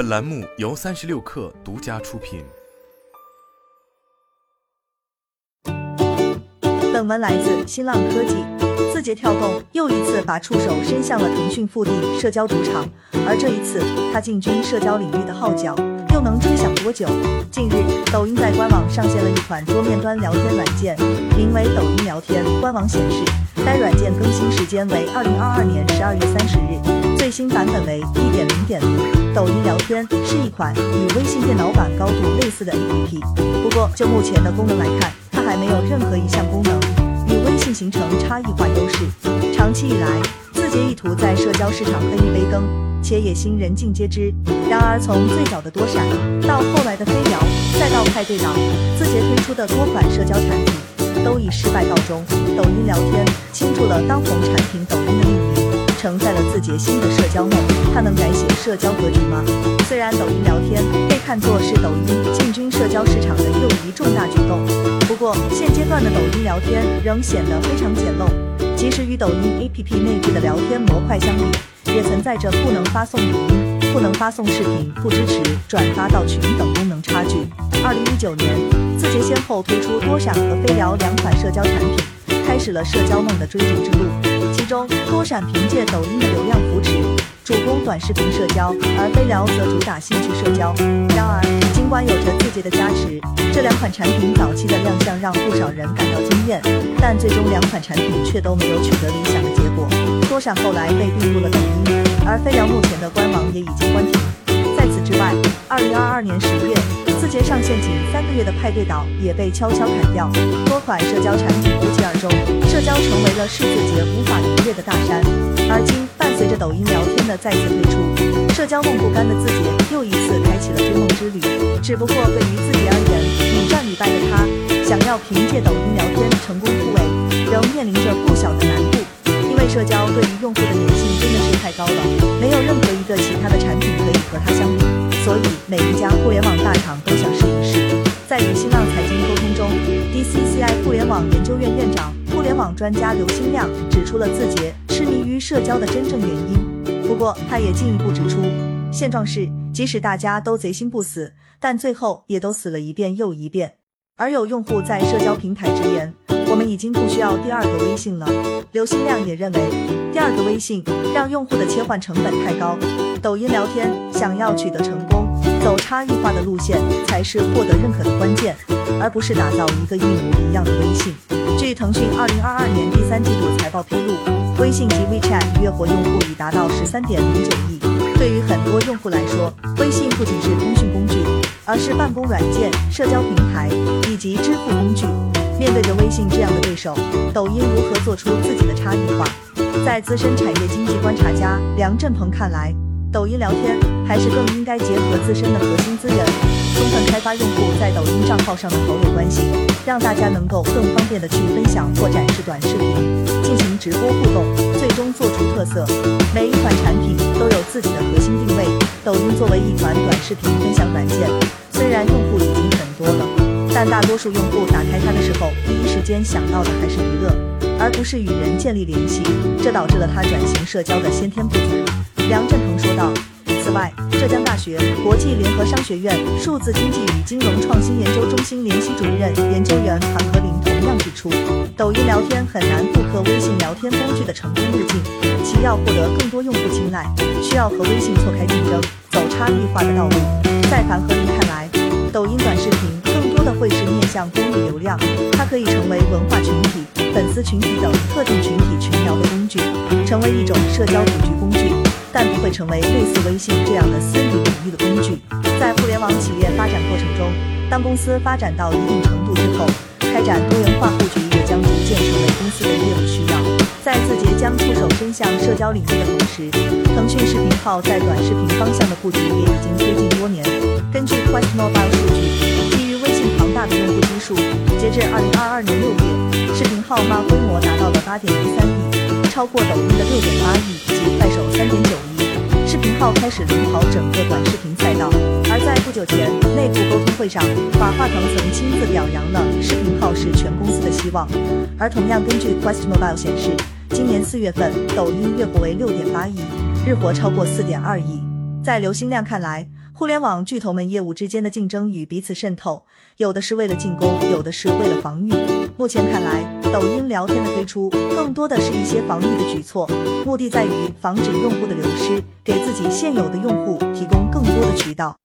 本栏目由三十六氪独家出品。本文来自新浪科技。字节跳动又一次把触手伸向了腾讯腹地社交主场，而这一次，它进军社交领域的号角又能吹响多久？近日，抖音在官网上线了一款桌面端聊天软件，名为抖音聊天。官网显示，该软件更新时间为二零二二年十二月三十日，最新版本为一点零点零。抖音聊天是一款与微信电脑版高度类似的 APP，不过就目前的功能来看，它还没有任何一项功能与微信形成差异化优势。长期以来，字节意图在社交市场分一杯羹，且野心人尽皆知。然而，从最早的多闪，到后来的飞聊，再到派对岛，字节推出的多款社交产品都以失败告终。抖音聊天倾注了当红产品抖音的命名，承载了字节新的社交梦。它能改写社交格局吗？虽然抖音聊天被看作是抖音进军社交市场的又一重大举动，不过现阶段的抖音聊天仍显得非常简陋。即使与抖音 APP 内置的聊天模块相比，也存在着不能发送语音、不能发送视频、不支持转发到群等功能差距。二零一九年，字节先后推出多闪和飞聊两款社交产品，开始了社交梦的追逐之路。其中，多闪凭借抖音的流量扶持，主攻短视频社交，而飞聊则主打兴趣社交。然而，尽管有着字节的加持，这两款产品早期的亮相让不少人感到惊艳，但最终两款产品却都没有取得理想的结果。多闪后来被并入了抖音，而飞聊目前的官网也已经关停。之外，二零二二年十月，字节上线仅三个月的派对岛也被悄悄砍掉。多款社交产品不疾而终，社交成为了是字节无法逾越的大山。而今，伴随着抖音聊天的再次推出，社交梦不甘的字节又一次开启了追梦之旅。只不过对于自己而言，屡战屡败的他，想要凭借抖音聊天成功突围，仍面临着不小的难度。因为社交对于用户的粘性真的是太高了，没有任何一个其他的产品可以和它相比，所以每一家互联网大厂都想试一试。在与新浪财经沟通中，DCCI 互联网研究院院长、互联网专家刘新亮指出了字节痴迷于社交的真正原因。不过，他也进一步指出，现状是即使大家都贼心不死，但最后也都死了一遍又一遍。而有用户在社交平台直言。我们已经不需要第二个微信了。刘新亮也认为，第二个微信让用户的切换成本太高。抖音聊天想要取得成功，走差异化的路线才是获得认可的关键，而不是打造一个一模一样的微信。据腾讯二零二二年第三季度财报披露，微信及 WeChat 月活用户已达到十三点零九亿。对于很多用户来说，微信不仅是通讯工具，而是办公软件、社交平台以及支付工具。面对着微信这样的对手，抖音如何做出自己的差异化？在资深产业经济观察家梁振鹏看来，抖音聊天还是更应该结合自身的核心资源，充分开发用户在抖音账号上的好友关系，让大家能够更方便的去分享或展示短视频，进行直播互动，最终做出特色。每一款产品都有自己的核心定位。抖音作为一款短视频分享软件，虽然用户已经。但大多数用户打开它的时候，第一时间想到的还是娱乐，而不是与人建立联系，这导致了它转型社交的先天不足。梁振鹏说道。此外，浙江大学国际联合商学院数字经济与金融创新研究中心联席主任研究员韩和林同样指出，抖音聊天很难复刻微信聊天工具的成功路径，其要获得更多用户青睐，需要和微信错开竞争，走差异化的道路。在韩和林看来，抖音短视频。的会是面向公域流量，它可以成为文化群体、粉丝群体等特定群体群聊的工具，成为一种社交布局工具，但不会成为类似微信这样的私域领域的工具。在互联网企业发展过程中，当公司发展到一定程度之后，开展多元化布局也将逐渐成为公司的业务需要。在字节将触手伸向社交领域的同时，腾讯视频号在短视频方向的布局也已经推进多年。根据 Quest Mobile 数据。大的用户基数，截至二零二二年六月，视频号码规模达到了八点一三亿，超过抖音的六点八亿及快手三点九亿。视频号开始领跑整个短视频赛道。而在不久前内部沟通会上，马化腾曾亲自表扬了视频号是全公司的希望。而同样根据 Quest Mobile 显示，今年四月份抖音月活为六点八亿，日活超过四点二亿。在刘新亮看来，互联网巨头们业务之间的竞争与彼此渗透，有的是为了进攻，有的是为了防御。目前看来，抖音聊天的推出更多的是一些防御的举措，目的在于防止用户的流失，给自己现有的用户提供更多的渠道。